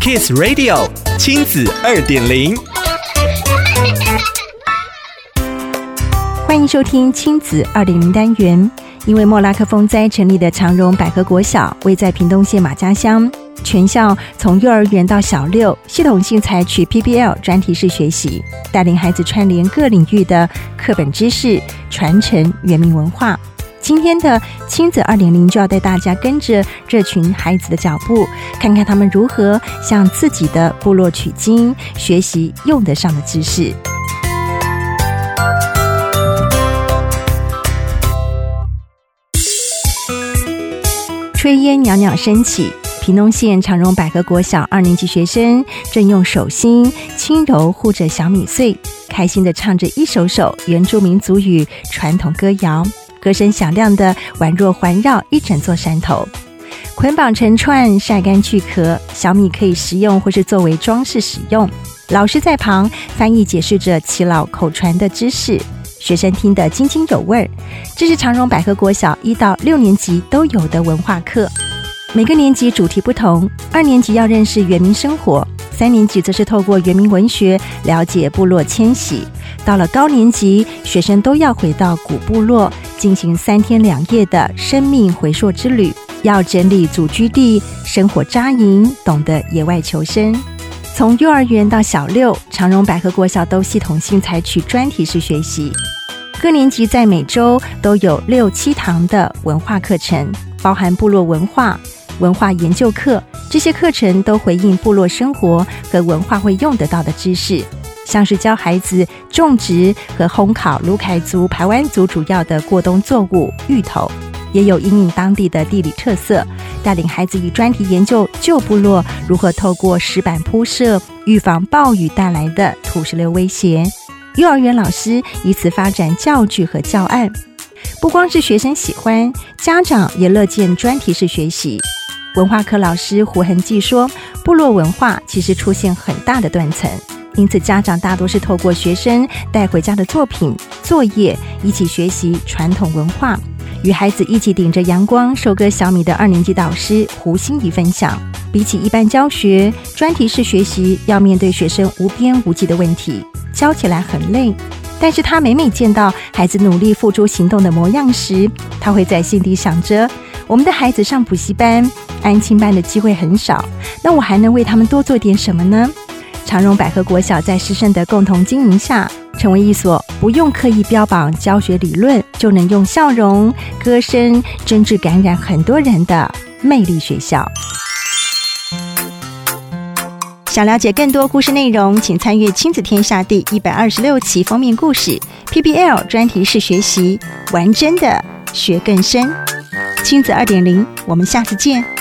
Kiss Radio 亲子二点零，欢迎收听亲子二点零单元。因为莫拉克风灾成立的长荣百合国小，位在屏东县马家乡，全校从幼儿园到小六，系统性采取 PBL 专题式学习，带领孩子串联各领域的课本知识，传承原民文化。今天的亲子二点零就要带大家跟着这群孩子的脚步，看看他们如何向自己的部落取经，学习用得上的知识。炊烟袅袅升起，屏东县长荣百合国小二年级学生正用手心轻柔护着小米穗，开心地唱着一首首原住民族语传统歌谣。歌声响亮的，宛若环绕一整座山头。捆绑成串，晒干去壳。小米可以食用或是作为装饰使用。老师在旁翻译解释着耆老口传的知识，学生听得津津有味。这是长荣百合国小一到六年级都有的文化课。每个年级主题不同，二年级要认识原民生活。三年级则是透过原民文学了解部落迁徙，到了高年级，学生都要回到古部落进行三天两夜的生命回溯之旅，要整理祖居地、生火扎营，懂得野外求生。从幼儿园到小六，长荣百合国小都系统性采取专题式学习，各年级在每周都有六七堂的文化课程，包含部落文化、文化研究课。这些课程都回应部落生活和文化会用得到的知识，像是教孩子种植和烘烤鲁凯族、排湾族主要的过冬作物芋头，也有因应当地的地理特色，带领孩子以专题研究旧部落如何透过石板铺设预防暴雨带来的土石流威胁。幼儿园老师以此发展教具和教案，不光是学生喜欢，家长也乐见专题式学习。文化课老师胡恒记说：“部落文化其实出现很大的断层，因此家长大多是透过学生带回家的作品、作业一起学习传统文化。与孩子一起顶着阳光收割小米的二年级导师胡心怡分享：比起一般教学，专题式学习要面对学生无边无际的问题，教起来很累。但是他每每见到孩子努力付诸行动的模样时，他会在心底想着：我们的孩子上补习班。”安亲班的机会很少，那我还能为他们多做点什么呢？长荣百合国小在师生的共同经营下，成为一所不用刻意标榜教学理论，就能用笑容、歌声真挚感染很多人的魅力学校。想了解更多故事内容，请参阅《亲子天下》第一百二十六期封面故事 PBL 专题式学习，玩真的学更深。亲子二点零，我们下次见。